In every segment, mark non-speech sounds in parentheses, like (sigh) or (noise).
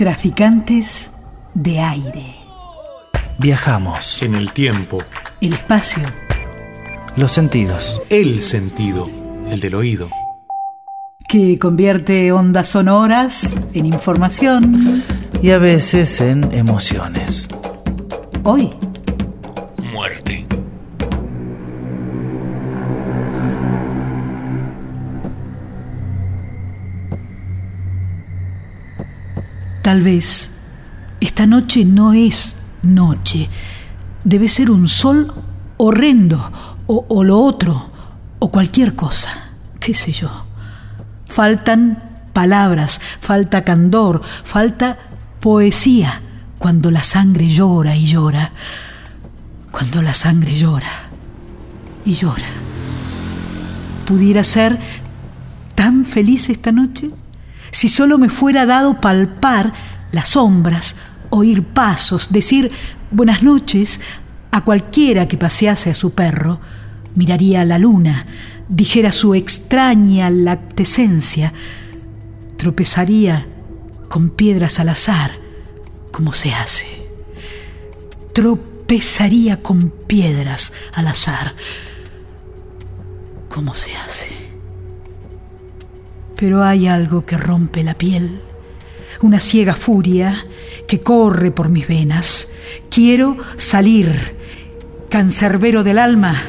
Traficantes de aire. Viajamos. En el tiempo. El espacio. Los sentidos. El sentido. El del oído. Que convierte ondas sonoras en información. Y a veces en emociones. Hoy. Tal vez esta noche no es noche. Debe ser un sol horrendo o, lo otro o cualquier cosa. ¿Qué sé yo? Faltan palabras, falta candor, falta poesía cuando la sangre llora y llora. Cuando la sangre llora y llora. ¿Pudiera ser tan feliz esta noche? Si solo me fuera dado palpar las sombras, oír pasos, decir buenas noches a cualquiera que pasease a su perro, miraría a la luna, dijera su extraña lactescencia, tropezaría con piedras al azar, como se hace. Tropezaría con piedras al azar, como se hace pero hay algo que rompe la piel, una ciega furia que corre por mis venas. Quiero salir, cancerbero del alma,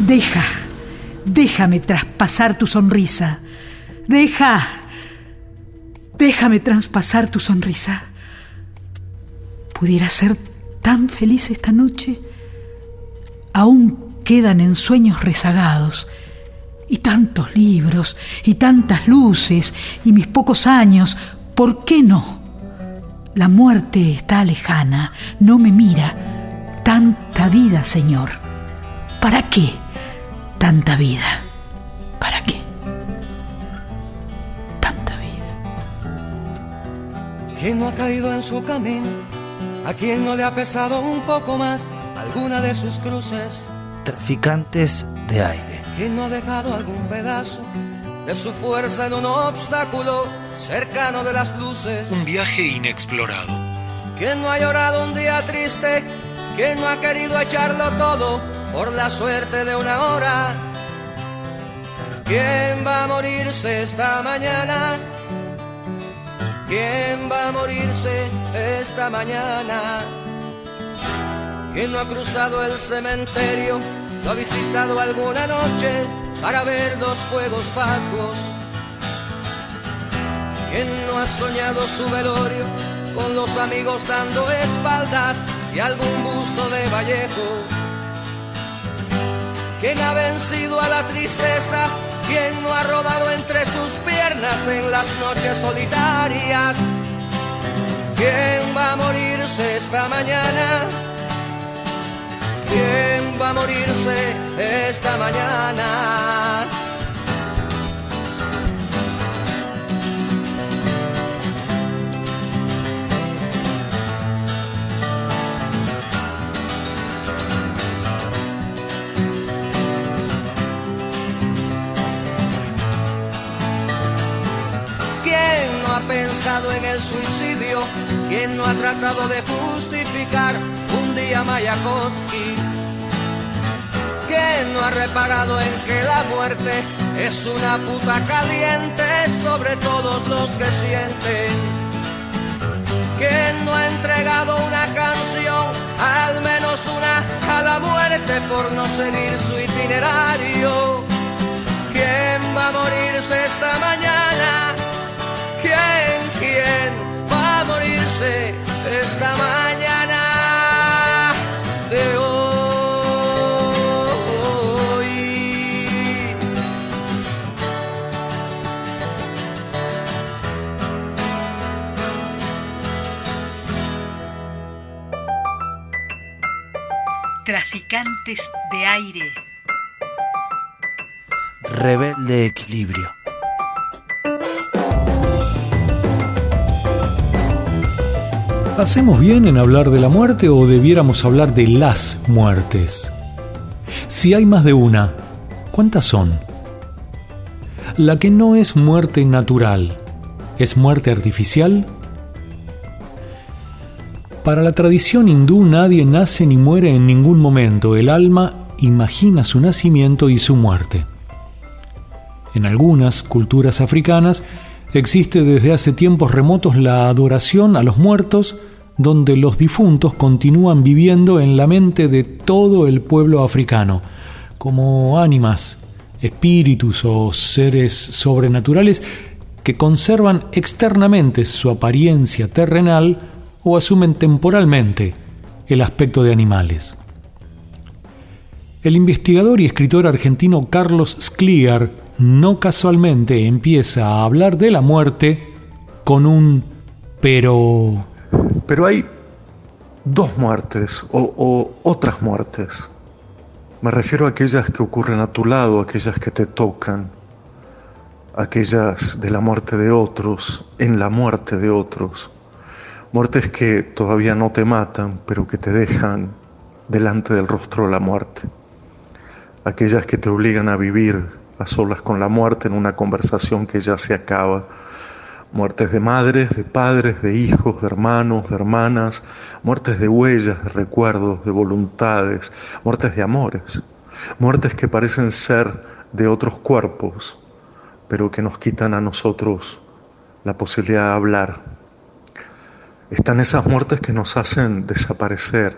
deja, déjame traspasar tu sonrisa, deja, déjame traspasar tu sonrisa. ¿Pudiera ser tan feliz esta noche? Aún quedan en sueños rezagados y tantos libros, y tantas luces, y mis pocos años, ¿por qué no? La muerte está lejana, no me mira. Tanta vida, Señor. ¿Para qué tanta vida? ¿Para qué? Tanta vida. ¿Quién no ha caído en su camino? ¿A quién no le ha pesado un poco más alguna de sus cruces? Traficantes de aire. ¿Quién no ha dejado algún pedazo de su fuerza en un obstáculo cercano de las luces? Un viaje inexplorado. ¿Quién no ha llorado un día triste? ¿Quién no ha querido echarlo todo por la suerte de una hora? ¿Quién va a morirse esta mañana? ¿Quién va a morirse esta mañana? ¿Quién no ha cruzado el cementerio? ¿Lo ha visitado alguna noche para ver los fuegos pacos? ¿Quién no ha soñado su velorio con los amigos dando espaldas y algún busto de Vallejo? ¿Quién ha vencido a la tristeza? ¿Quién no ha rodado entre sus piernas en las noches solitarias? ¿Quién va a morirse esta mañana? ¿Quién va a morirse esta mañana? ¿Quién no ha pensado en el suicidio? ¿Quién no ha tratado de justificar un día Mayakovsky? ¿Quién no ha reparado en que la muerte es una puta caliente sobre todos los que sienten? ¿Quién no ha entregado una canción, al menos una, a la muerte por no seguir su itinerario? ¿Quién va a morirse esta mañana? ¿Quién, quién va a morirse esta mañana Traficantes de aire. Rebelde equilibrio. ¿Hacemos bien en hablar de la muerte o debiéramos hablar de las muertes? Si hay más de una, ¿cuántas son? La que no es muerte natural, ¿es muerte artificial? Para la tradición hindú nadie nace ni muere en ningún momento. El alma imagina su nacimiento y su muerte. En algunas culturas africanas existe desde hace tiempos remotos la adoración a los muertos, donde los difuntos continúan viviendo en la mente de todo el pueblo africano, como ánimas, espíritus o seres sobrenaturales que conservan externamente su apariencia terrenal o asumen temporalmente el aspecto de animales. El investigador y escritor argentino Carlos Skliar no casualmente empieza a hablar de la muerte con un pero... Pero hay dos muertes o, o, otras muertes. Me refiero a aquellas que ocurren a tu lado, aquellas que te tocan, aquellas de la muerte de otros, en la muerte de otros. Muertes que todavía no te matan, pero que te dejan delante del rostro de la muerte. Aquellas que te obligan a vivir a solas con la muerte en una conversación que ya se acaba. Muertes de madres, de padres, de hijos, de hermanos, de hermanas, muertes de huellas, de recuerdos, de voluntades, muertes de amores, muertes que parecen ser de otros cuerpos, pero que nos quitan a nosotros la posibilidad de hablar, están esas muertes que nos hacen desaparecer,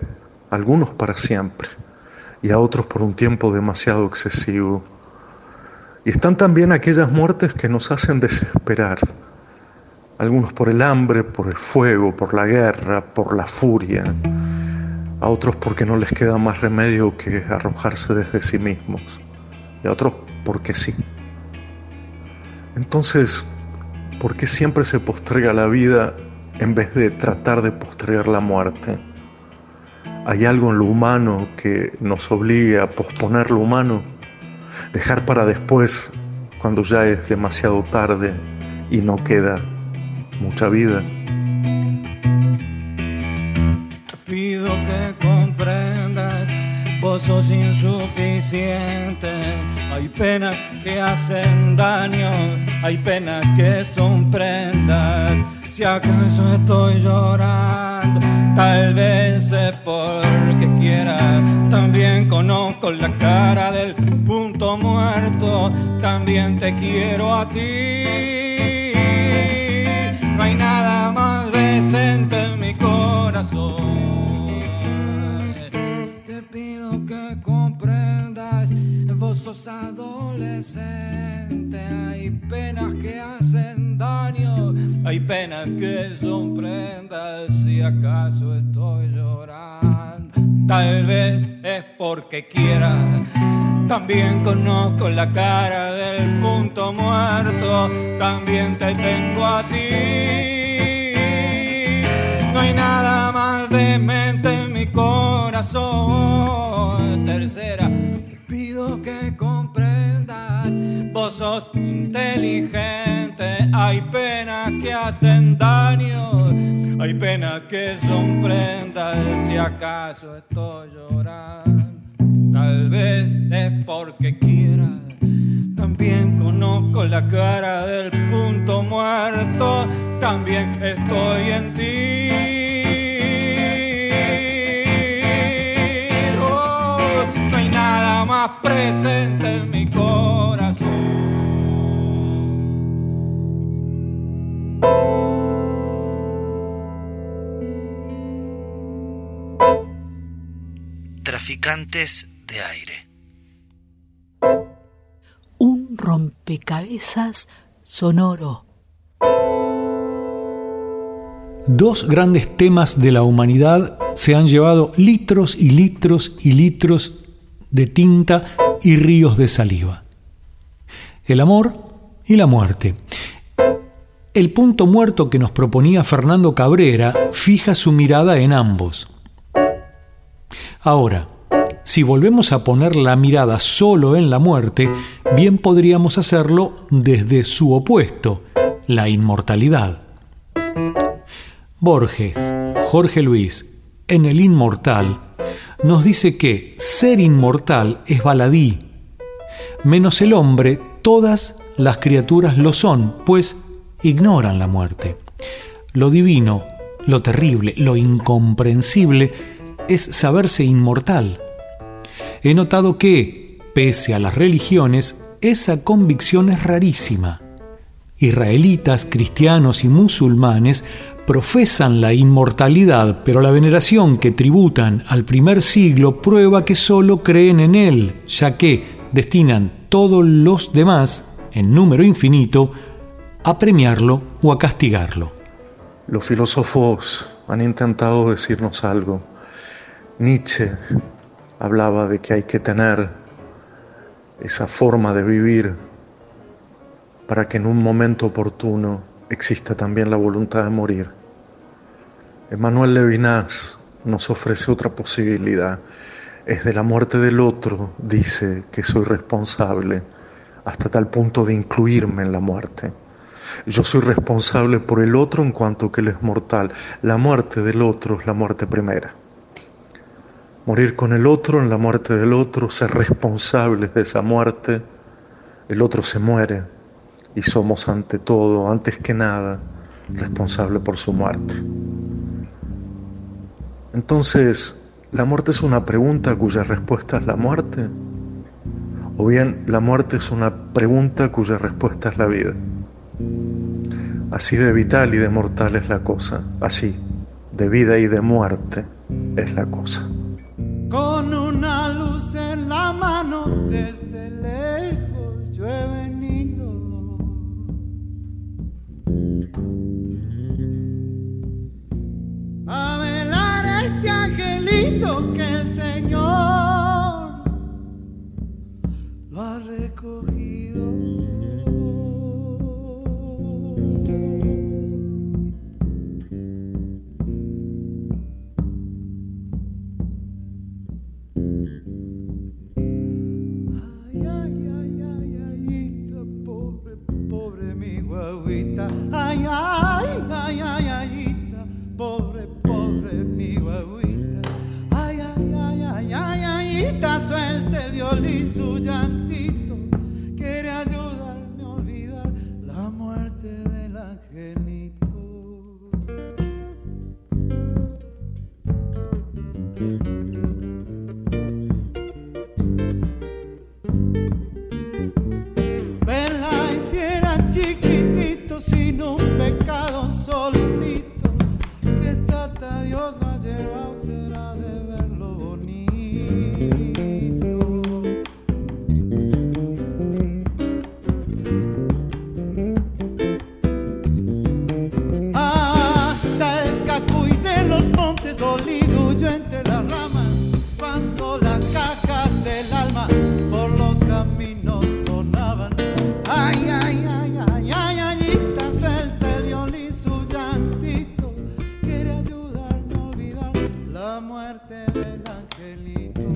algunos para siempre y a otros por un tiempo demasiado excesivo. Y están también aquellas muertes que nos hacen desesperar, algunos por el hambre, por el fuego, por la guerra, por la furia, a otros porque no les queda más remedio que arrojarse desde sí mismos, y a otros porque sí. Entonces, ¿por qué siempre se postrega la vida en vez de tratar de postergar la muerte. ¿Hay algo en lo humano que nos obligue a posponer lo humano? Dejar para después cuando ya es demasiado tarde y no queda mucha vida. pido que comprendas, vos sos insuficiente. Hay penas que hacen daño, hay penas que son prendas si acaso estoy llorando, tal vez es porque quiera. También conozco la cara del punto muerto, también te quiero a ti. No hay nada más decente en mi corazón. Que comprendas, vos sos adolescente, hay penas que hacen daño hay penas que son prendas si acaso estoy llorando. Tal vez es porque quiera. También conozco la cara del punto muerto. También te tengo a ti. No hay nada más demente en mi corazón. Tercera, te pido que comprendas. Vos sos inteligente. Hay penas que hacen daño. Hay penas que son prendas. Si acaso estoy llorando, tal vez es porque quiera. También conozco la cara del punto muerto. También estoy en ti. No hay nada más presente en mi corazón. Traficantes de aire. Un rompecabezas sonoro. Dos grandes temas de la humanidad se han llevado litros y litros y litros de tinta y ríos de saliva. El amor y la muerte. El punto muerto que nos proponía Fernando Cabrera fija su mirada en ambos. Ahora, si volvemos a poner la mirada solo en la muerte, bien podríamos hacerlo desde su opuesto, la inmortalidad. Borges, Jorge Luis, en El Inmortal, nos dice que ser inmortal es baladí. Menos el hombre, todas las criaturas lo son, pues ignoran la muerte. Lo divino, lo terrible, lo incomprensible, es saberse inmortal. He notado que, pese a las religiones, esa convicción es rarísima. Israelitas, cristianos y musulmanes profesan la inmortalidad, pero la veneración que tributan al primer siglo prueba que solo creen en él, ya que destinan todos los demás, en número infinito, a premiarlo o a castigarlo. Los filósofos han intentado decirnos algo. Nietzsche hablaba de que hay que tener esa forma de vivir para que en un momento oportuno exista también la voluntad de morir. Emmanuel Levinas nos ofrece otra posibilidad. Es de la muerte del otro, dice que soy responsable, hasta tal punto de incluirme en la muerte. Yo soy responsable por el otro en cuanto que él es mortal. La muerte del otro es la muerte primera. Morir con el otro en la muerte del otro, ser responsables de esa muerte, el otro se muere, y somos ante todo, antes que nada, responsables por su muerte. Entonces, ¿la muerte es una pregunta cuya respuesta es la muerte? ¿O bien la muerte es una pregunta cuya respuesta es la vida? Así de vital y de mortal es la cosa, así, de vida y de muerte es la cosa. Con una luz en la mano a velar este angelito que el Señor lo ha recogido. Pobre, pobre mi guaguita. Ay, ay, ay, ay, ay, ay, está suelta el violín su llantito. Quiere ayudarme a olvidar la muerte del angelito.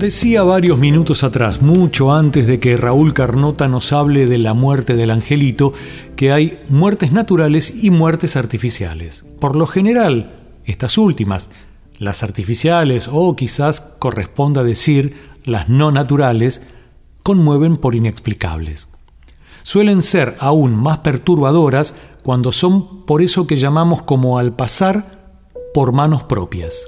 Decía varios minutos atrás, mucho antes de que Raúl Carnota nos hable de la muerte del angelito, que hay muertes naturales y muertes artificiales. Por lo general, estas últimas, las artificiales o quizás corresponda decir las no naturales, conmueven por inexplicables. Suelen ser aún más perturbadoras cuando son por eso que llamamos como al pasar por manos propias.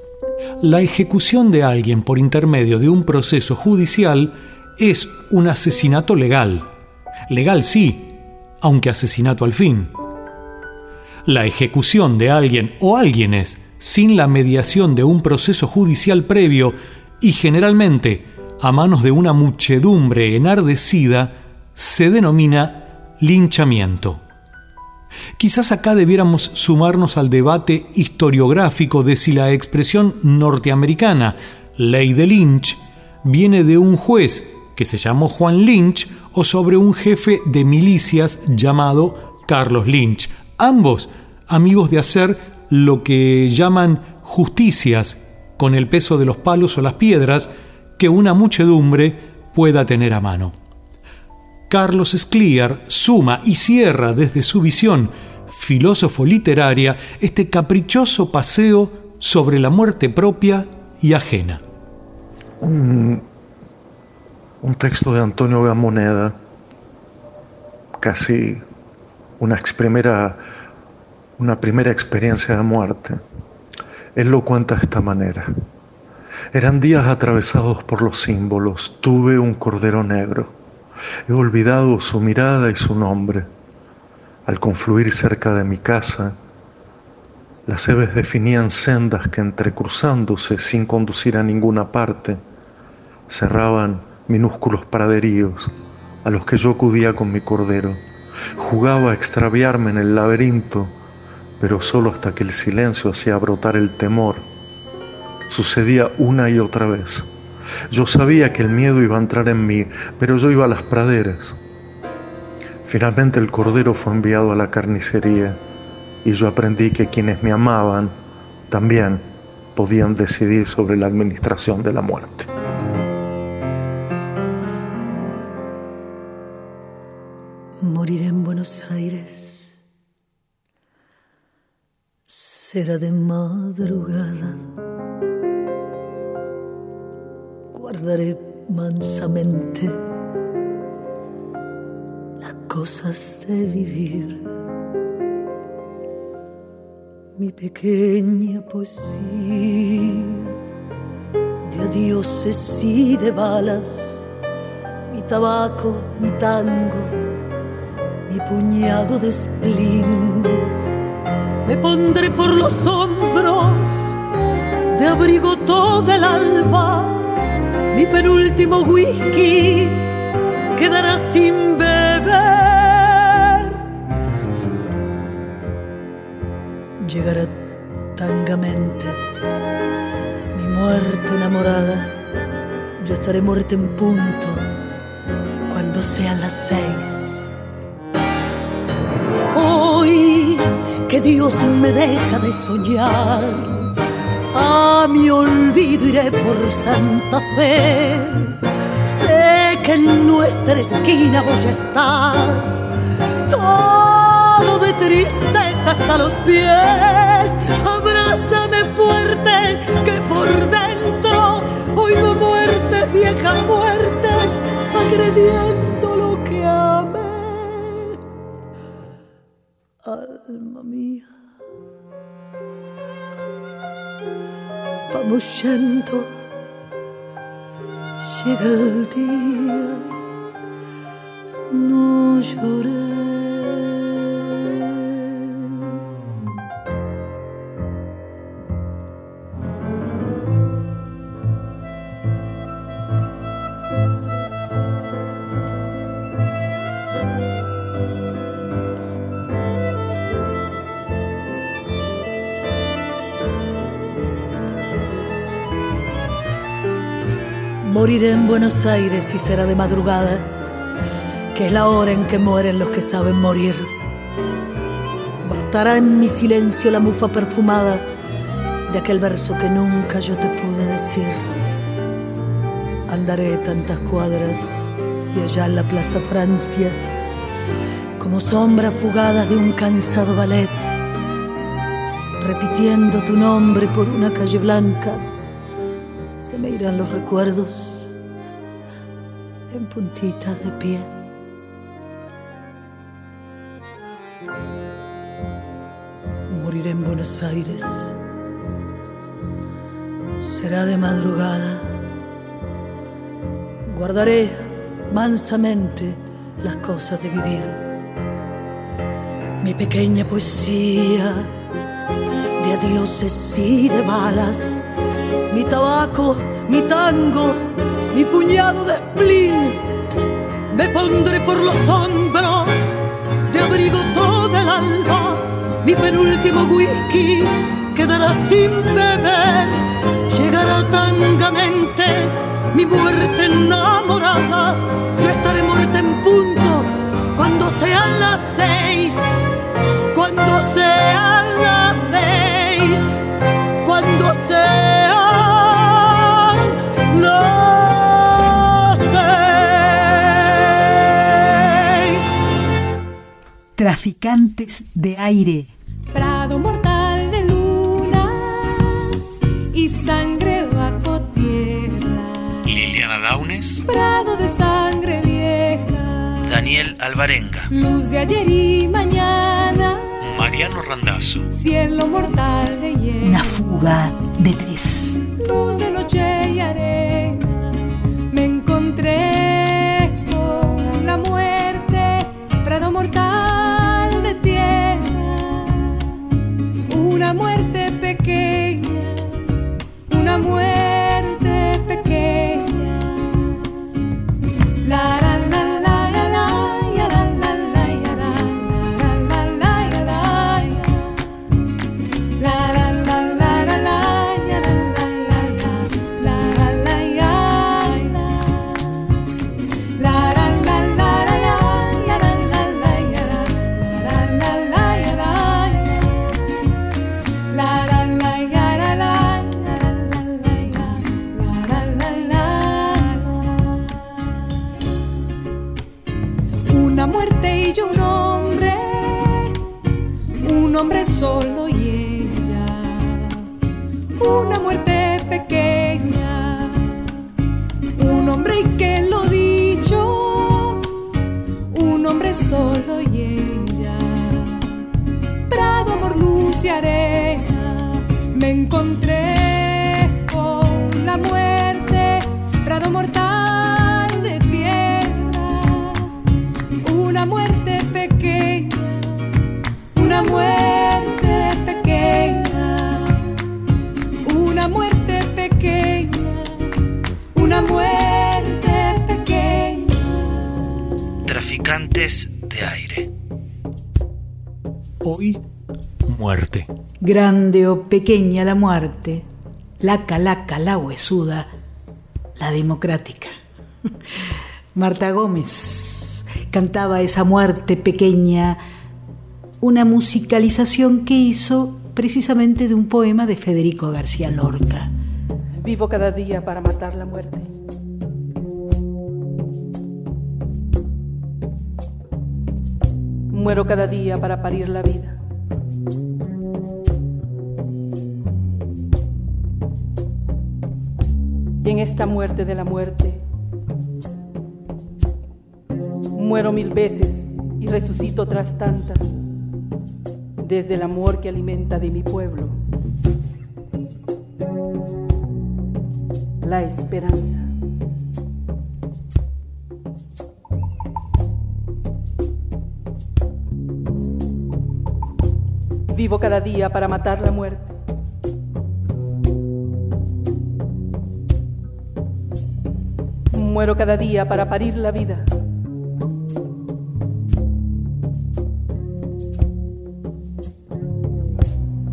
La ejecución de alguien por intermedio de un proceso judicial es un asesinato legal. Legal sí, aunque asesinato al fin. La ejecución de alguien o alguienes sin la mediación de un proceso judicial previo y generalmente a manos de una muchedumbre enardecida se denomina linchamiento. Quizás acá debiéramos sumarnos al debate historiográfico de si la expresión norteamericana ley de Lynch viene de un juez que se llamó Juan Lynch o sobre un jefe de milicias llamado Carlos Lynch, ambos amigos de hacer lo que llaman justicias con el peso de los palos o las piedras que una muchedumbre pueda tener a mano. Carlos Scliar suma y cierra desde su visión filósofo literaria este caprichoso paseo sobre la muerte propia y ajena. Un, texto de Antonio Gamoneda, casi una primera experiencia de muerte. Él lo cuenta de esta manera. Eran días atravesados por los símbolos. Tuve un cordero negro. He olvidado su mirada y su nombre. Al confluir cerca de mi casa, las heves definían sendas que entrecruzándose sin conducir a ninguna parte, cerraban minúsculos praderíos a los que yo acudía con mi cordero. Jugaba a extraviarme en el laberinto, pero solo hasta que el silencio hacía brotar el temor. Sucedía una y otra vez. Yo sabía que el miedo iba a entrar en mí, pero yo iba a las praderas. Finalmente el cordero fue enviado a la carnicería y yo aprendí que quienes me amaban también podían decidir sobre la administración de la muerte. Moriré en Buenos Aires. Será de madrugada. Guardaré mansamente las cosas de vivir. Mi pequeña poesía de adioses y de balas, mi tabaco, mi tango mi puñado de spleen. Me pondré por los hombros de abrigo todo el alba. Mi penúltimo whisky quedará sin beber. Llegará tangamente mi muerte enamorada. Yo estaré muerta en punto cuando sean las seis. que Dios me deja de soñar. A mi olvido iré por Santa Fe. Sé que en nuestra esquina vos estás. Todo de tristeza hasta los pies. Abrázame fuerte que por dentro oigo muertes, viejas muertes, agrediendo lo que amé alma mía. Yendo, llega el día, no lloré. Moriré en Buenos Aires y será de madrugada, que es la hora en que mueren los que saben morir. Brotará en mi silencio la mufa perfumada de aquel verso que nunca yo te pude decir. Andaré tantas cuadras y allá en la Plaza Francia, como sombras fugadas de un cansado ballet, repitiendo tu nombre por una calle blanca se me irán los recuerdos en puntitas de pie. Moriré en Buenos Aires. Será de madrugada. Guardaré mansamente las cosas de vivir. Mi pequeña poesía de adioses y de balas mi tabaco, mi tango, mi puñado de spleen. Me pondré por los hombros de abrigo todo el alba. Mi penúltimo whisky quedará sin beber. Llegará tangamente mi muerte enamorada. Yo estaré muerta en punto cuando sean las seis. Cuando sean las Traficantes de aire. Prado mortal de lunas y sangre bajo tierra. Liliana Daunes. Prado de sangre vieja. Daniel Alvarenga. Luz de ayer y mañana. Mariano Randazzo. Cielo mortal de hielo. Una fuga de tres. Luz de noche Hoy, muerte. Grande o pequeña la muerte, laca, laca, la huesuda, la democrática. (laughs) Marta Gómez cantaba esa muerte pequeña, una musicalización que hizo precisamente de un poema de Federico García Lorca. Vivo cada día para matar la muerte. Muero cada día para parir la vida. Y en esta muerte de la muerte, muero mil veces y resucito otras tantas, desde el amor que alimenta de mi pueblo, la esperanza. Vivo cada día para matar la muerte. Muero cada día para parir la vida.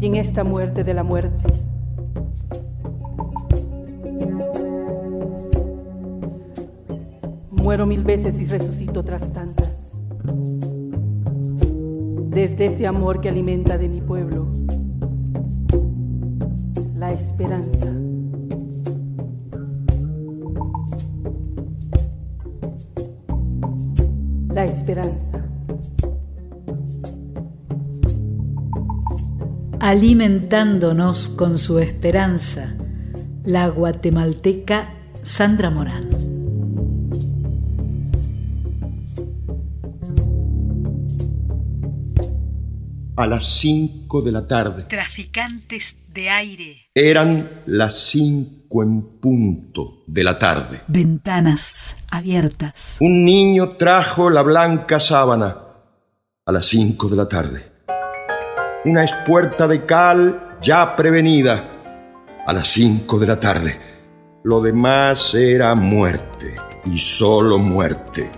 Y en esta muerte de la muerte, muero mil veces y resucito otras tantas. Desde ese amor que alimenta de mi pueblo, la esperanza. La esperanza. alimentándonos con su esperanza, la guatemalteca Sandra Morán. A las cinco de la tarde. Traficantes de aire. Eran las cinco en punto de la tarde. Ventanas abiertas. Un niño trajo la blanca sábana a las cinco de la tarde. Una espuerta de cal ya prevenida a las cinco de la tarde. Lo demás era muerte y solo muerte.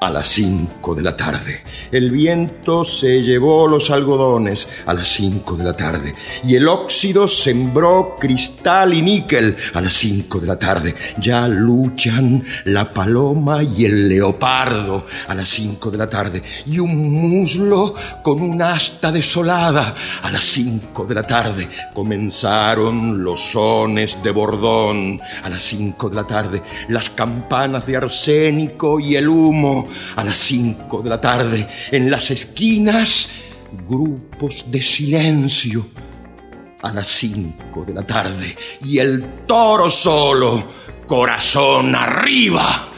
A las cinco de la tarde. El viento se llevó los algodones a las cinco de la tarde. Y el óxido sembró cristal y níquel a las cinco de la tarde. Ya luchan la paloma y el leopardo a las cinco de la tarde. Y un muslo con un asta desolada a las cinco de la tarde. Comenzaron los sones de bordón a las cinco de la tarde. Las campanas de arsénico y el humo a las cinco de la tarde. En las esquinas, grupos de silencio a las cinco de la tarde. Y el toro solo, corazón arriba,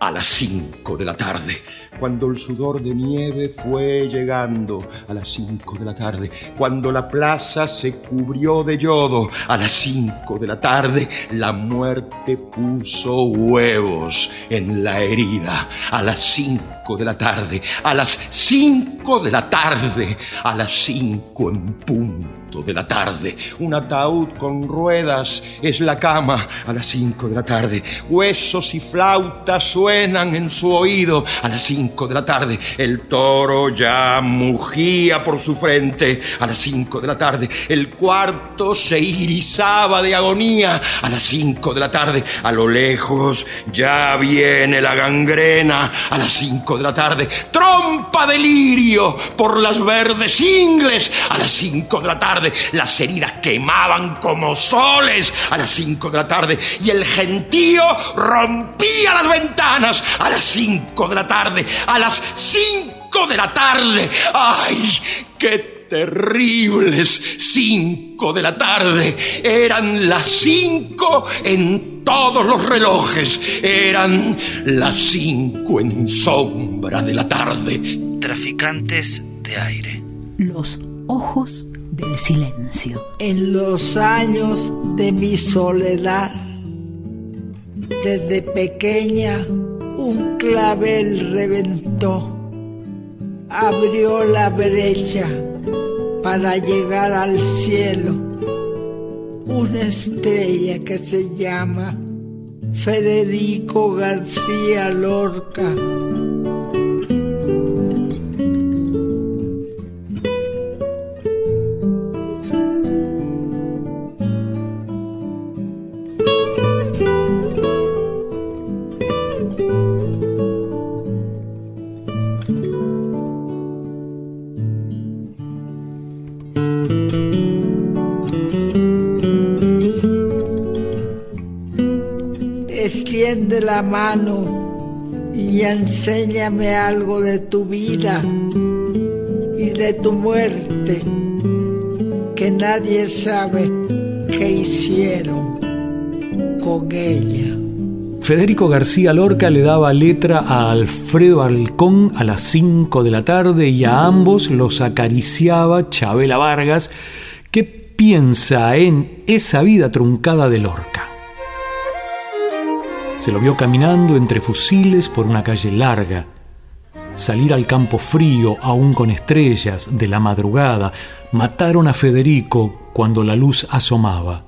a las cinco de la tarde. Cuando el sudor de nieve fue llegando a las cinco de la tarde, cuando la plaza se cubrió de yodo a las cinco de la tarde, la muerte puso huevos en la herida a las cinco de la tarde, a las cinco de la tarde, a las cinco en punto de la tarde. Un ataúd con ruedas es la cama a las cinco de la tarde. Huesos y flautas suenan en su oído a las cinco de la tarde. El toro ya mugía por su frente a las cinco de la tarde. El cuarto se irisaba de agonía a las cinco de la tarde. A lo lejos ya viene la gangrena a las cinco de la tarde. Trompa de lirio por las verdes ingles a las cinco de la tarde. Las heridas quemaban como soles a las cinco de la tarde. Y el gentío rompía las ventanas a las cinco de la tarde. A las cinco de la tarde. ¡Ay! ¡Qué terribles cinco de la tarde. Eran las cinco en todos los relojes. Eran las cinco en sombra de la tarde. Traficantes de aire. Los ojos del silencio. En los años de mi soledad, desde pequeña, un clavel reventó, abrió la brecha para llegar al cielo. Una estrella que se llama Federico García Lorca. Mano y enséñame algo de tu vida y de tu muerte que nadie sabe qué hicieron con ella. Federico García Lorca le daba letra a Alfredo Alcón a las 5 de la tarde y a ambos los acariciaba Chabela Vargas, que piensa en esa vida truncada de Lorca. Se lo vio caminando entre fusiles por una calle larga, salir al campo frío, aún con estrellas, de la madrugada. Mataron a Federico cuando la luz asomaba.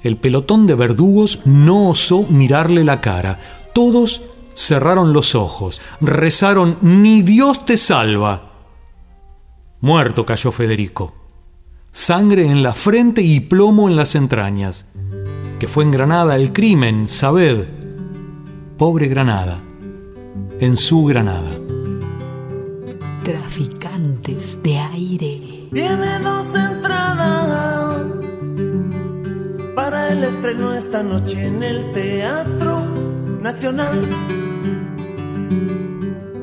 El pelotón de verdugos no osó mirarle la cara. Todos cerraron los ojos, rezaron, ni Dios te salva. Muerto cayó Federico. Sangre en la frente y plomo en las entrañas. Que fue en Granada el crimen, sabed. Pobre Granada. En su Granada. Traficantes de aire. Tiene dos entradas para el estreno esta noche en el Teatro Nacional.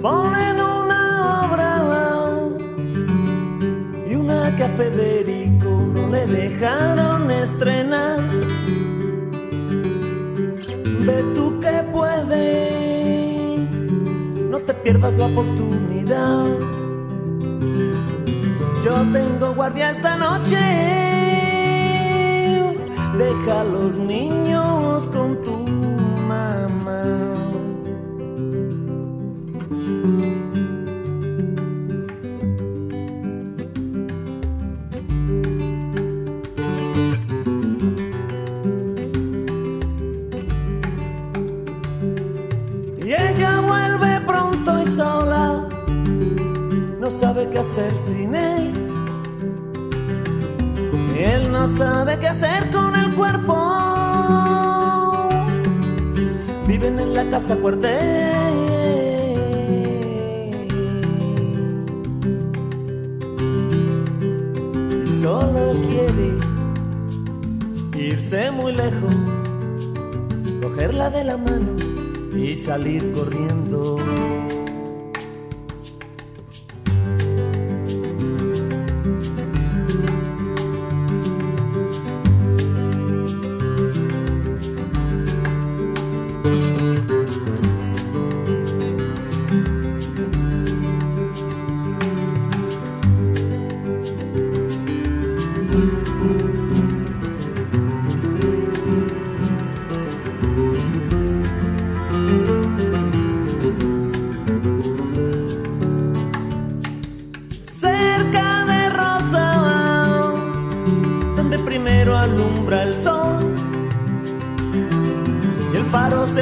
Ponen una obra y una que a Federico no le dejaron estrenar. Ve tú que puedes, no te pierdas la oportunidad. Yo tengo guardia esta noche. Deja a los niños con tu qué hacer sin él. Él no sabe qué hacer con el cuerpo. Viven en la casa cuartel. Solo quiere irse muy lejos, cogerla de la mano y salir corriendo.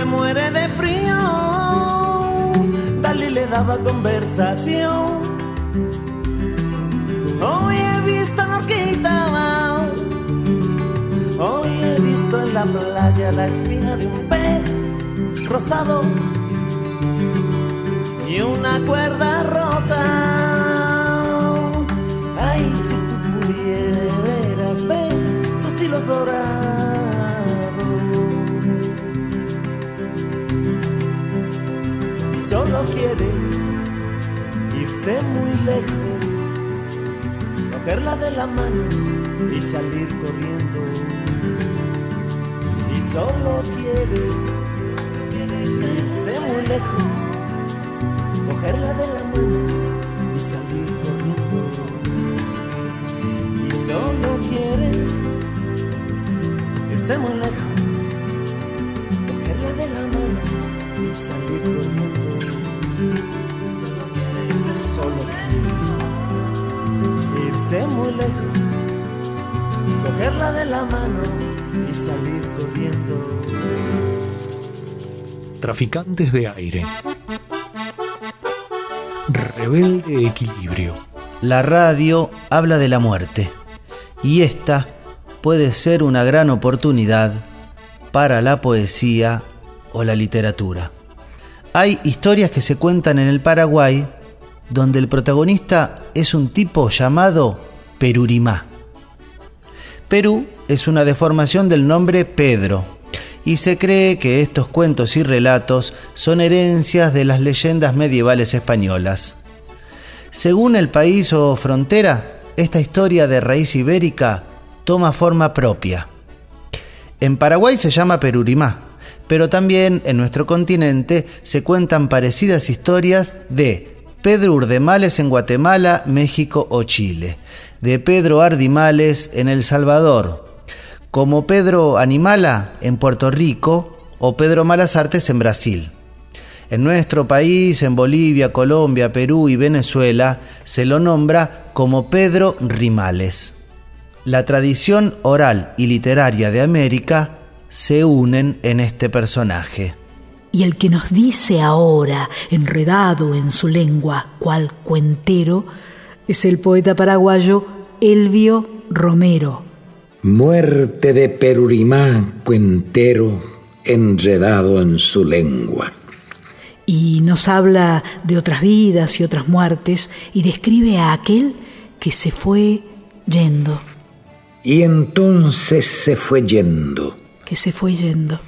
Muere de frío. Dalí le daba conversación. Hoy he visto la horquita, hoy he visto en la playa la espina de un pez rosado y una cuerda rota. Ay, si tú pudieras ver sus hilos dorados. Solo quiere irse muy lejos, cogerla de la mano y salir corriendo. Y solo quiere, irse muy lejos cogerla de la mano y salir corriendo. Y solo quiere irse muy lejos, cogerla de la mano y salir corriendo. Solo irse muy lejos, cogerla de la mano y salir corriendo. Traficantes de aire. Rebelde equilibrio. La radio habla de la muerte y esta puede ser una gran oportunidad para la poesía o la literatura. Hay historias que se cuentan en el Paraguay donde el protagonista es un tipo llamado Perurimá. Perú es una deformación del nombre Pedro y se cree que estos cuentos y relatos son herencias de las leyendas medievales españolas. Según el país o frontera, esta historia de raíz ibérica toma forma propia. En Paraguay se llama Perurimá, pero también en nuestro continente se cuentan parecidas historias de Pedro Urdemales en Guatemala, México o Chile, de Pedro Ardimales en El Salvador, como Pedro Animala en Puerto Rico o Pedro Malas Artes en Brasil. En nuestro país, en Bolivia, Colombia, Perú y Venezuela, se lo nombra como Pedro Rimales. La tradición oral y literaria de América se unen en este personaje. Y el que nos dice ahora, enredado en su lengua, cual cuentero, es el poeta paraguayo Elvio Romero. Muerte de Perurimá, cuentero, enredado en su lengua. Y nos habla de otras vidas y otras muertes y describe a aquel que se fue yendo. Y entonces se fue yendo. Que se fue yendo.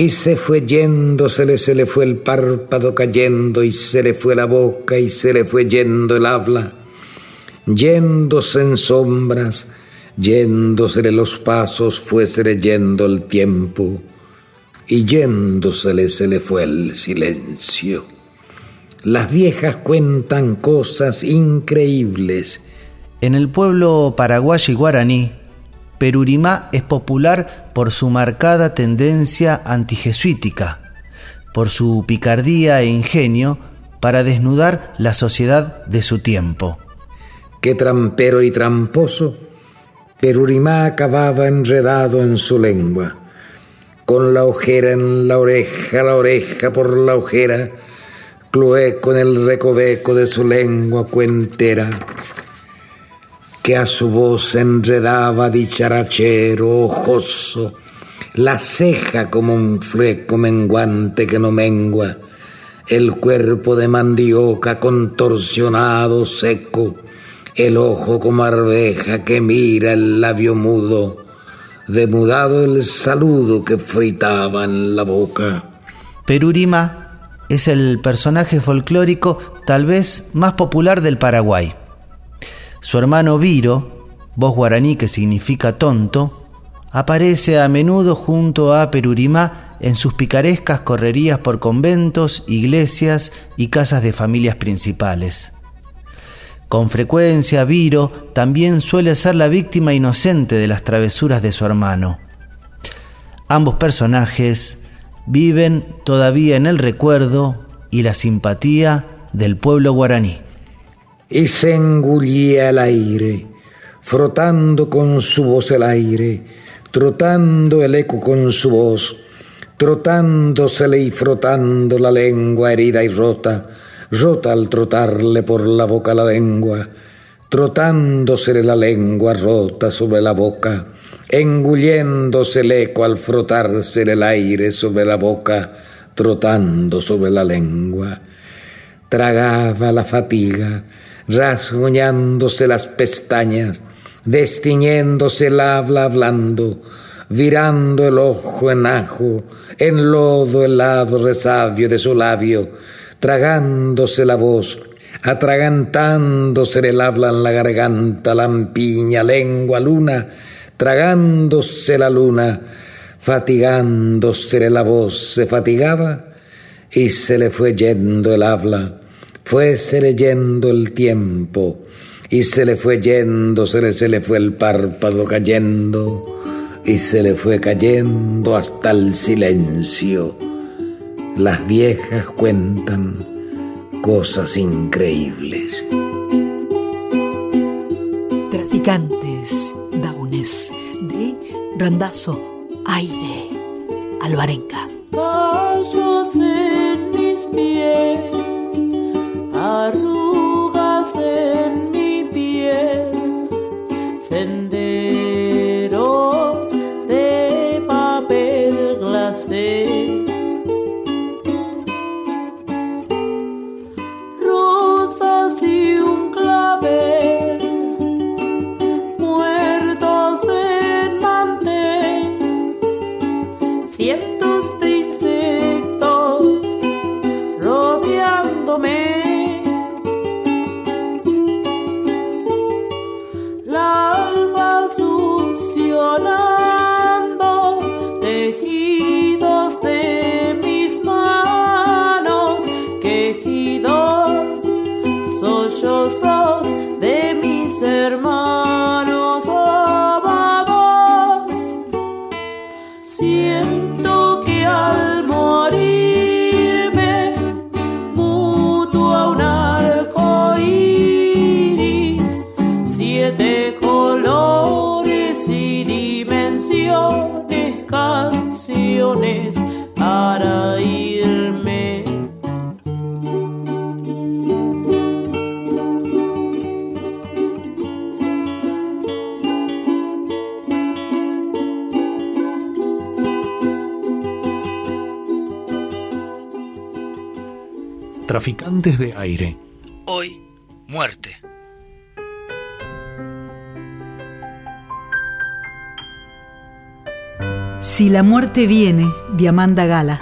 Y se fue yendo, se le, se le fue el párpado cayendo, y se le fue la boca, y se le fue yendo el habla, yéndose en sombras, yéndosele los pasos, fuésele yendo el tiempo, y yéndosele se le fue el silencio. Las viejas cuentan cosas increíbles. En el pueblo paraguayo y guaraní, Perurimá es popular por su marcada tendencia antijesuítica, por su picardía e ingenio para desnudar la sociedad de su tiempo. Qué trampero y tramposo, Perurimá acababa enredado en su lengua, con la ojera en la oreja, la oreja por la ojera, clueco en el recoveco de su lengua cuentera que a su voz enredaba dicharachero ojoso, la ceja como un fleco menguante que no mengua, el cuerpo de mandioca contorsionado seco, el ojo como arveja que mira el labio mudo, demudado el saludo que fritaba en la boca. Perurima es el personaje folclórico tal vez más popular del Paraguay. Su hermano Viro, voz guaraní que significa tonto, aparece a menudo junto a Perurimá en sus picarescas correrías por conventos, iglesias y casas de familias principales. Con frecuencia Viro también suele ser la víctima inocente de las travesuras de su hermano. Ambos personajes viven todavía en el recuerdo y la simpatía del pueblo guaraní y se engullía el aire, frotando con su voz el aire, trotando el eco con su voz, trotándosele y frotando la lengua herida y rota, rota al trotarle por la boca la lengua, trotándosele la lengua rota sobre la boca, engulléndose el eco al frotársele el aire sobre la boca, trotando sobre la lengua. Tragaba la fatiga, rasguñándose las pestañas, destiñéndose el habla hablando, virando el ojo en ajo, en lodo helado resabio de su labio, tragándose la voz, atragantándose el habla en la garganta, lampiña, lengua, luna, tragándose la luna, fatigándose la voz, se fatigaba y se le fue yendo el habla, fuese leyendo el tiempo, y se le fue yendo, se le, se le fue el párpado cayendo, y se le fue cayendo hasta el silencio. Las viejas cuentan cosas increíbles. Traficantes daunes de Randazo, aire, albarenga. Callos en mis pies, arrugas en mi piel, senderos Traficantes de aire. Hoy, muerte. Si la muerte viene, de Amanda Gala.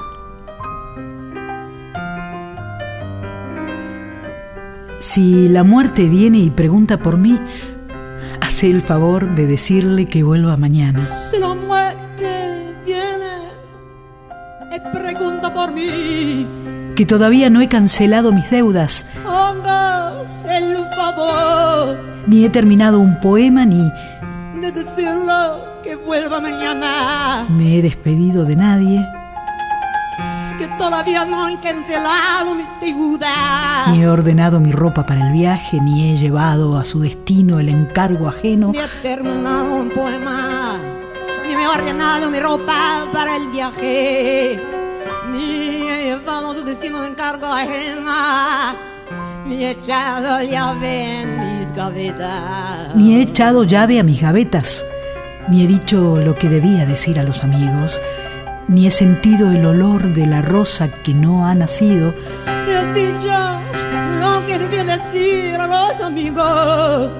Si la muerte viene y pregunta por mí, hace el favor de decirle que vuelva mañana. Si la muerte Que todavía no he cancelado mis deudas, el favor. Ni he terminado un poema, ni de decirle que vuelva mañana, me he despedido de nadie, que todavía no han cancelado mis deudas, ni he ordenado mi ropa para el viaje, ni he llevado a su destino el encargo ajeno, ni he terminado un poema, ni me he ordenado mi ropa para el viaje, ni su destino encargo ajena, ni he echado llave en mis gavetas. ni he echado llave a mis gavetas, ni he dicho lo que debía decir a los amigos, ni he sentido el olor de la rosa que no ha nacido, Te he dicho lo que debía decir a los amigos.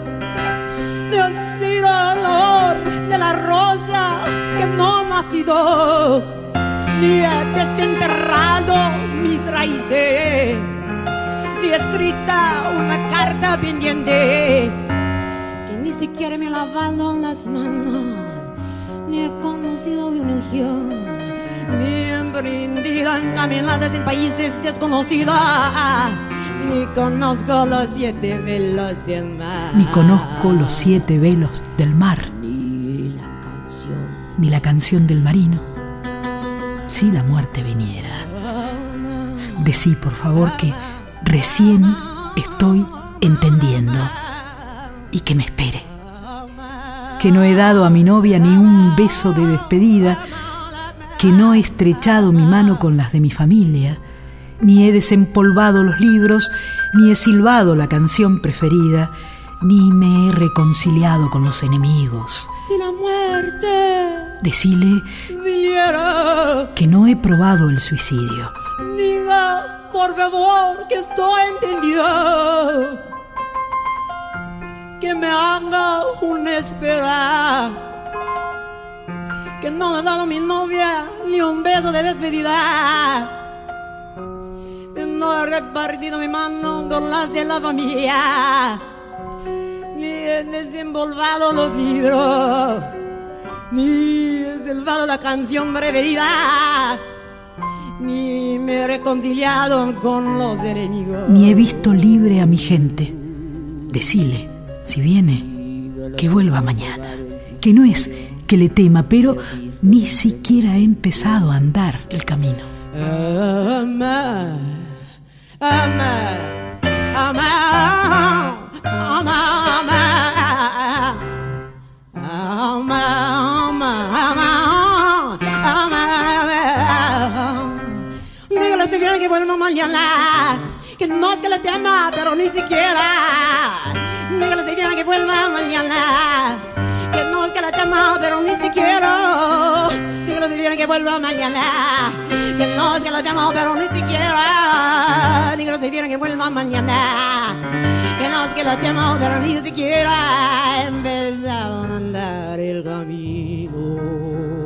Te he sido el olor de la rosa que no ha nacido. Ni he desenterrado mis raíces. Ni he escrita una carta pendiente. Que ni siquiera me he lavado las manos. Ni he conocido una unción. Ni he emprendido en caminadas en países desconocidos. Ni conozco los siete velos del mar. ni conozco los siete velos del mar, Ni la canción. ni la canción del marino. Si la muerte viniera, decí por favor que recién estoy entendiendo y que me espere. Que no he dado a mi novia ni un beso de despedida, que no he estrechado mi mano con las de mi familia, ni he desempolvado los libros, ni he silbado la canción preferida, ni me he reconciliado con los enemigos. Si la muerte Decile que no he probado el suicidio. diga por favor que estoy entendida. Que me haga una espera. Que no le ha dado a mi novia ni un beso de despedida. Que no he repartido mi mano con las de la familia. Ni he desenvolvado los libros. Ni salvado la canción preferida. Ni me he reconciliado con los enemigos. Ni he visto libre a mi gente. Decile, si viene, que vuelva mañana. Que no es que le tema, pero ni siquiera he empezado a andar el camino. Ama, ama, ama, ama, ama, me vuelvo mañana. Que no es que les llama, pero ni siquiera. No que les que vuelva mañana. Que no es que les llama, pero ni siquiera. Que les llama que vuelva mañana. Que no es que les llama, pero ni siquiera. Ni que les que vuelva mañana. Que no es que les llama, pero ni siquiera. Empezaba a andar el camino.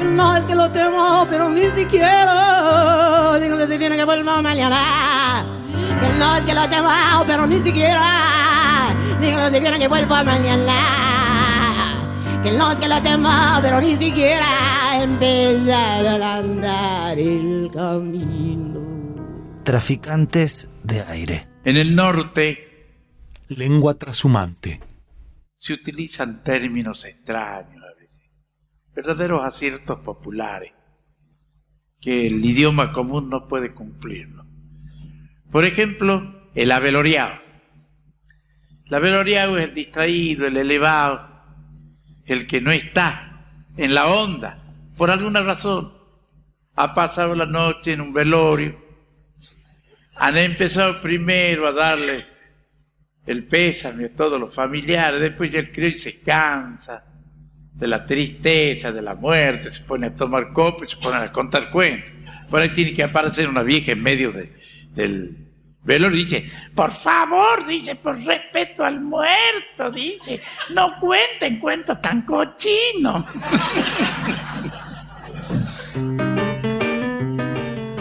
Que no es que lo temo, pero ni siquiera. Dígale a ese fiano que vuelva mañana. Que no es que lo temo, pero ni siquiera. Dígale a ese fiano que vuelva mañana. Que no es que lo temo, pero ni siquiera. Empezar a andar el camino. Traficantes de aire. En el norte Lengua trashumante. se utilizan términos extraños verdaderos aciertos populares que el idioma común no puede cumplirlo. Por ejemplo, el aveloriado. El aveloriado es el distraído, el elevado, el que no está en la onda, por alguna razón. Ha pasado la noche en un velorio, han empezado primero a darle el pésame a todos los familiares, después ya el criollo se cansa de la tristeza, de la muerte, se pone a tomar copa y se pone a contar cuentos. Por ahí tiene que aparecer una vieja en medio de- del velorio y dice, por favor, dice, por respeto al muerto, dice, no cuenten cuentos tan cochinos. (laughs)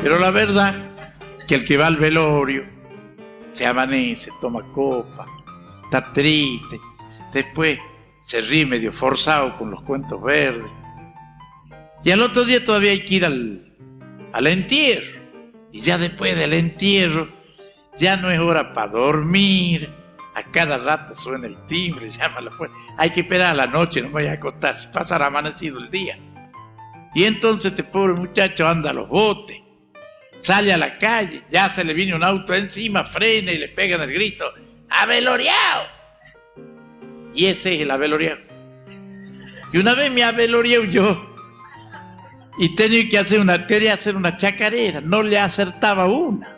Pero la verdad que el que va al velorio se amanece, toma copa, está triste, después se ríe medio forzado con los cuentos verdes. Y al otro día todavía hay que ir al, al entierro. Y ya después del entierro, ya no es hora para dormir. A cada rato suena el timbre, (laughs) llama la puerta. Hay que esperar a la noche, no vaya a acostarse, pasará amanecido el día. Y entonces este pobre muchacho anda a los botes, sale a la calle, ya se le viene un auto encima, frena y le pegan el grito, ¡aveloriado! Y ese es el aveloriado. Y una vez me avelorié yo y tenía que hacer una, quería hacer una chacarera, no le acertaba una.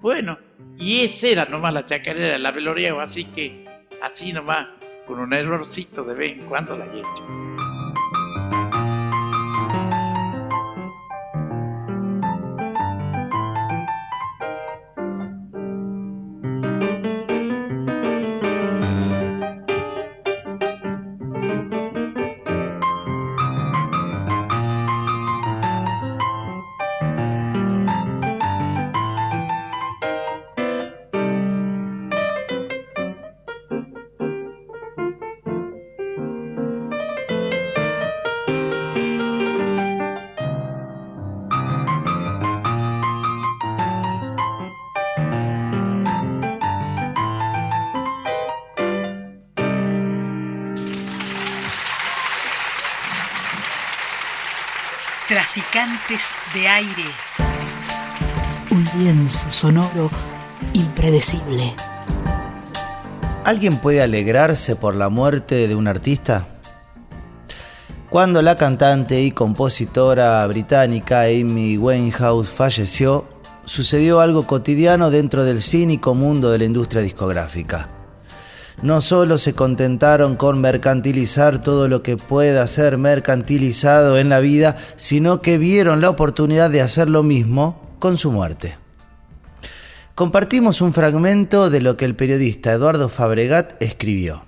Bueno, y esa era nomás la chacarera, el aveloriado, así que así nomás, con un errorcito de vez en cuando la he hecho. De aire. Un lienzo sonoro impredecible. ¿Alguien puede alegrarse por la muerte de un artista? Cuando la cantante y compositora británica Amy Winehouse falleció, sucedió algo cotidiano dentro del cínico mundo de la industria discográfica. No solo se contentaron con mercantilizar todo lo que pueda ser mercantilizado en la vida, sino que vieron la oportunidad de hacer lo mismo con su muerte. Compartimos un fragmento de lo que el periodista Eduardo Fabregat escribió.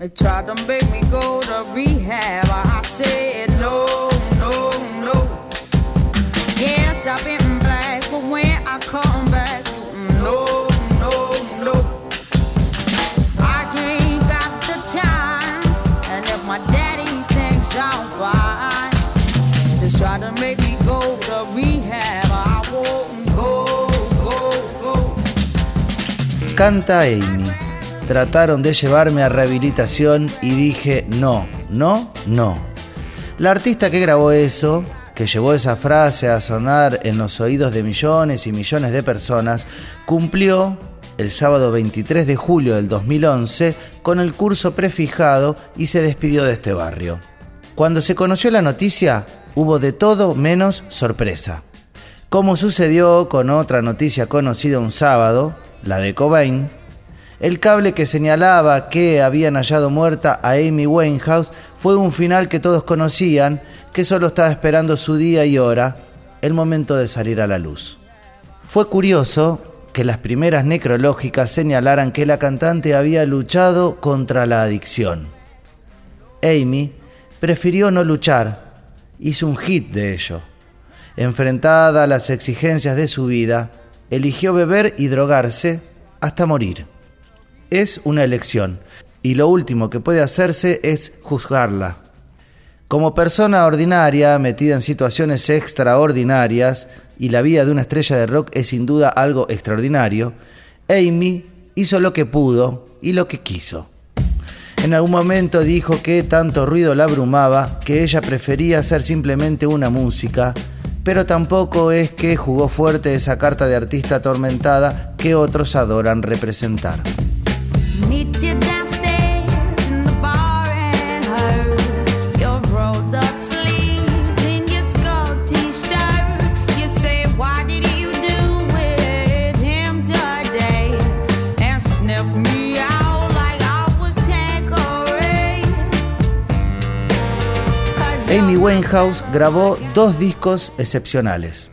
Canta Amy. Trataron de llevarme a rehabilitación y dije no, no, no. La artista que grabó eso, que llevó esa frase a sonar en los oídos de millones y millones de personas, cumplió el sábado 23 de julio del 2011 con el curso prefijado y se despidió de este barrio. Cuando se conoció la noticia, hubo de todo menos sorpresa. Como sucedió con otra noticia conocida un sábado, la de Cobain, el cable que señalaba que habían hallado muerta a Amy Winehouse fue un final que todos conocían, que solo estaba esperando su día y hora, el momento de salir a la luz. Fue curioso que las primeras necrológicas señalaran que la cantante había luchado contra la adicción. Amy prefirió no luchar, hizo un hit de ello. Enfrentada a las exigencias de su vida, eligió beber y drogarse hasta morir. Es una elección y lo último que puede hacerse es juzgarla. Como persona ordinaria, metida en situaciones extraordinarias, y la vida de una estrella de rock es sin duda algo extraordinario, Amy hizo lo que pudo y lo que quiso. En algún momento dijo que tanto ruido la abrumaba que ella prefería hacer simplemente una música, pero tampoco es que jugó fuerte esa carta de artista atormentada que otros adoran representar. Winehouse grabó dos discos excepcionales.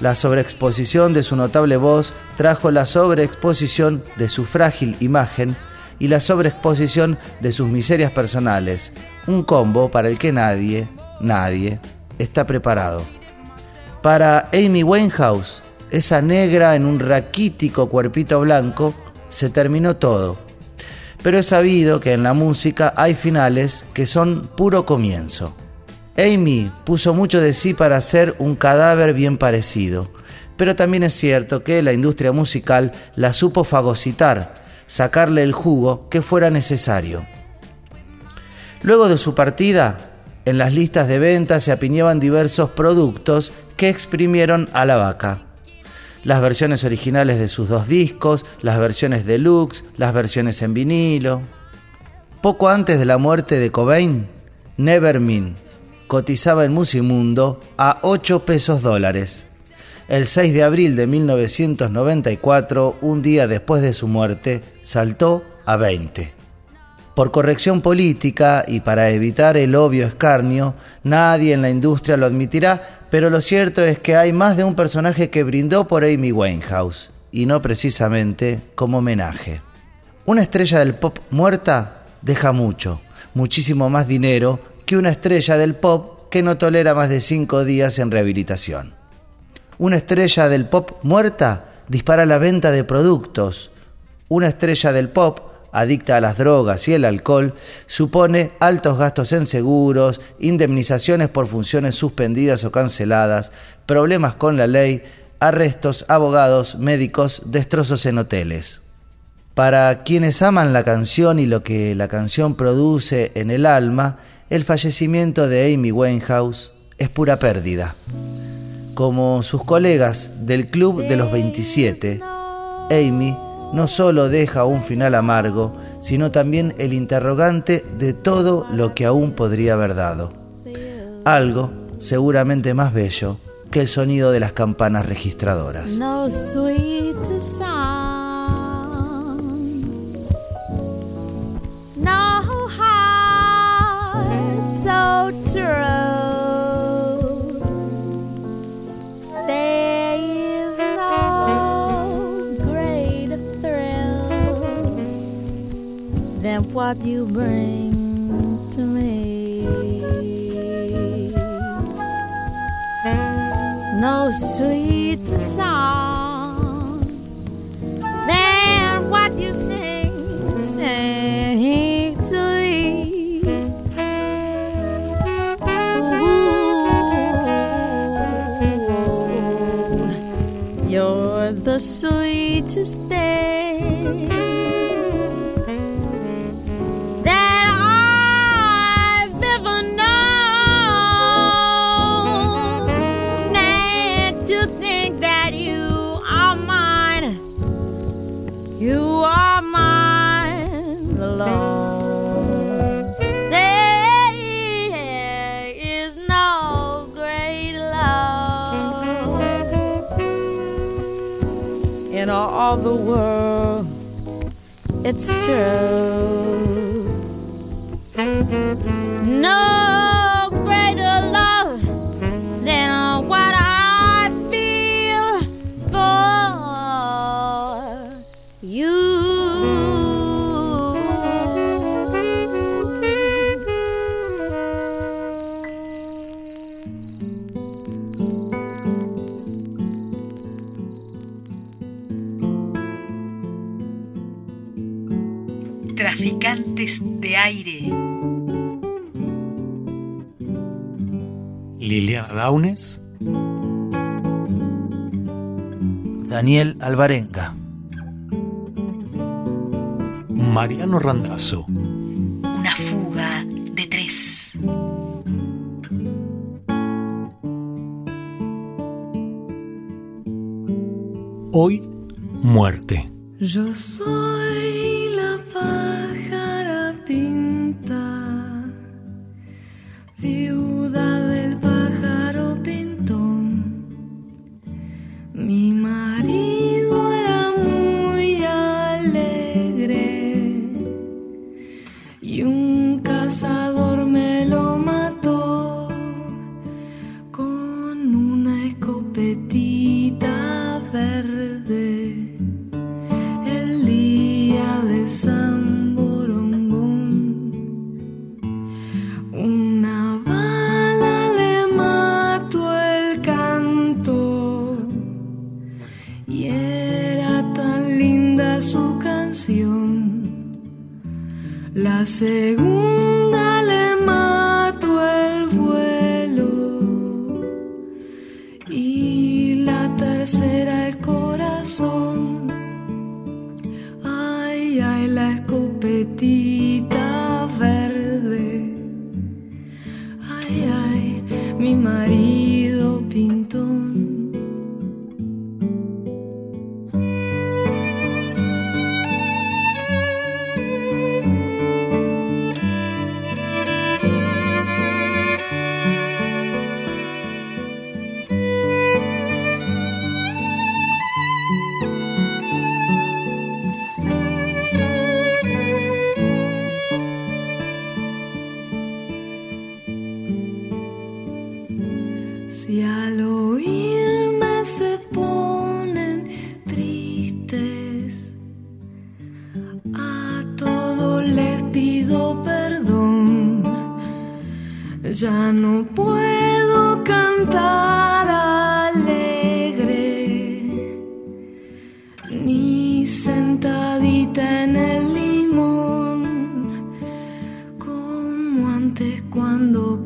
La sobreexposición de su notable voz trajo la sobreexposición de su frágil imagen y la sobreexposición de sus miserias personales, un combo para el que nadie, nadie, está preparado. Para Amy Winehouse, esa negra en un raquítico cuerpito blanco, se terminó todo. Pero he sabido que en la música hay finales que son puro comienzo. Amy puso mucho de sí para ser un cadáver bien parecido, pero también es cierto que la industria musical la supo fagocitar, sacarle el jugo que fuera necesario. Luego de su partida, en las listas de ventas se apiñaban diversos productos que exprimieron a la vaca. Las versiones originales de sus dos discos, las versiones deluxe, las versiones en vinilo. Poco antes de la muerte de Cobain, Nevermind cotizaba en Musimundo a 8 pesos dólares. El 6 de abril de 1994, un día después de su muerte, saltó a 20. Por corrección política y para evitar el obvio escarnio, nadie en la industria lo admitirá, pero lo cierto es que hay más de un personaje que brindó por Amy Winehouse, y no precisamente como homenaje. Una estrella del pop muerta deja mucho, muchísimo más dinero que una estrella del pop que no tolera más de cinco días en rehabilitación. Una estrella del pop muerta dispara la venta de productos. Una estrella del pop adicta a las drogas y el alcohol, supone altos gastos en seguros, indemnizaciones por funciones suspendidas o canceladas, problemas con la ley, arrestos, abogados, médicos, destrozos en hoteles. Para quienes aman la canción y lo que la canción produce en el alma, el fallecimiento de Amy Winehouse es pura pérdida. Como sus colegas del Club de los 27, Amy no solo deja un final amargo, sino también el interrogante de todo lo que aún podría haber dado. Algo seguramente más bello que el sonido de las campanas registradoras. What you bring to me. no sweet song the sweetest thing all the world. It's true. Liliana Daunes, Daniel Alvarenga, Mariano Randazzo, Una fuga de tres. Hoy Muerte. Yo soy cuando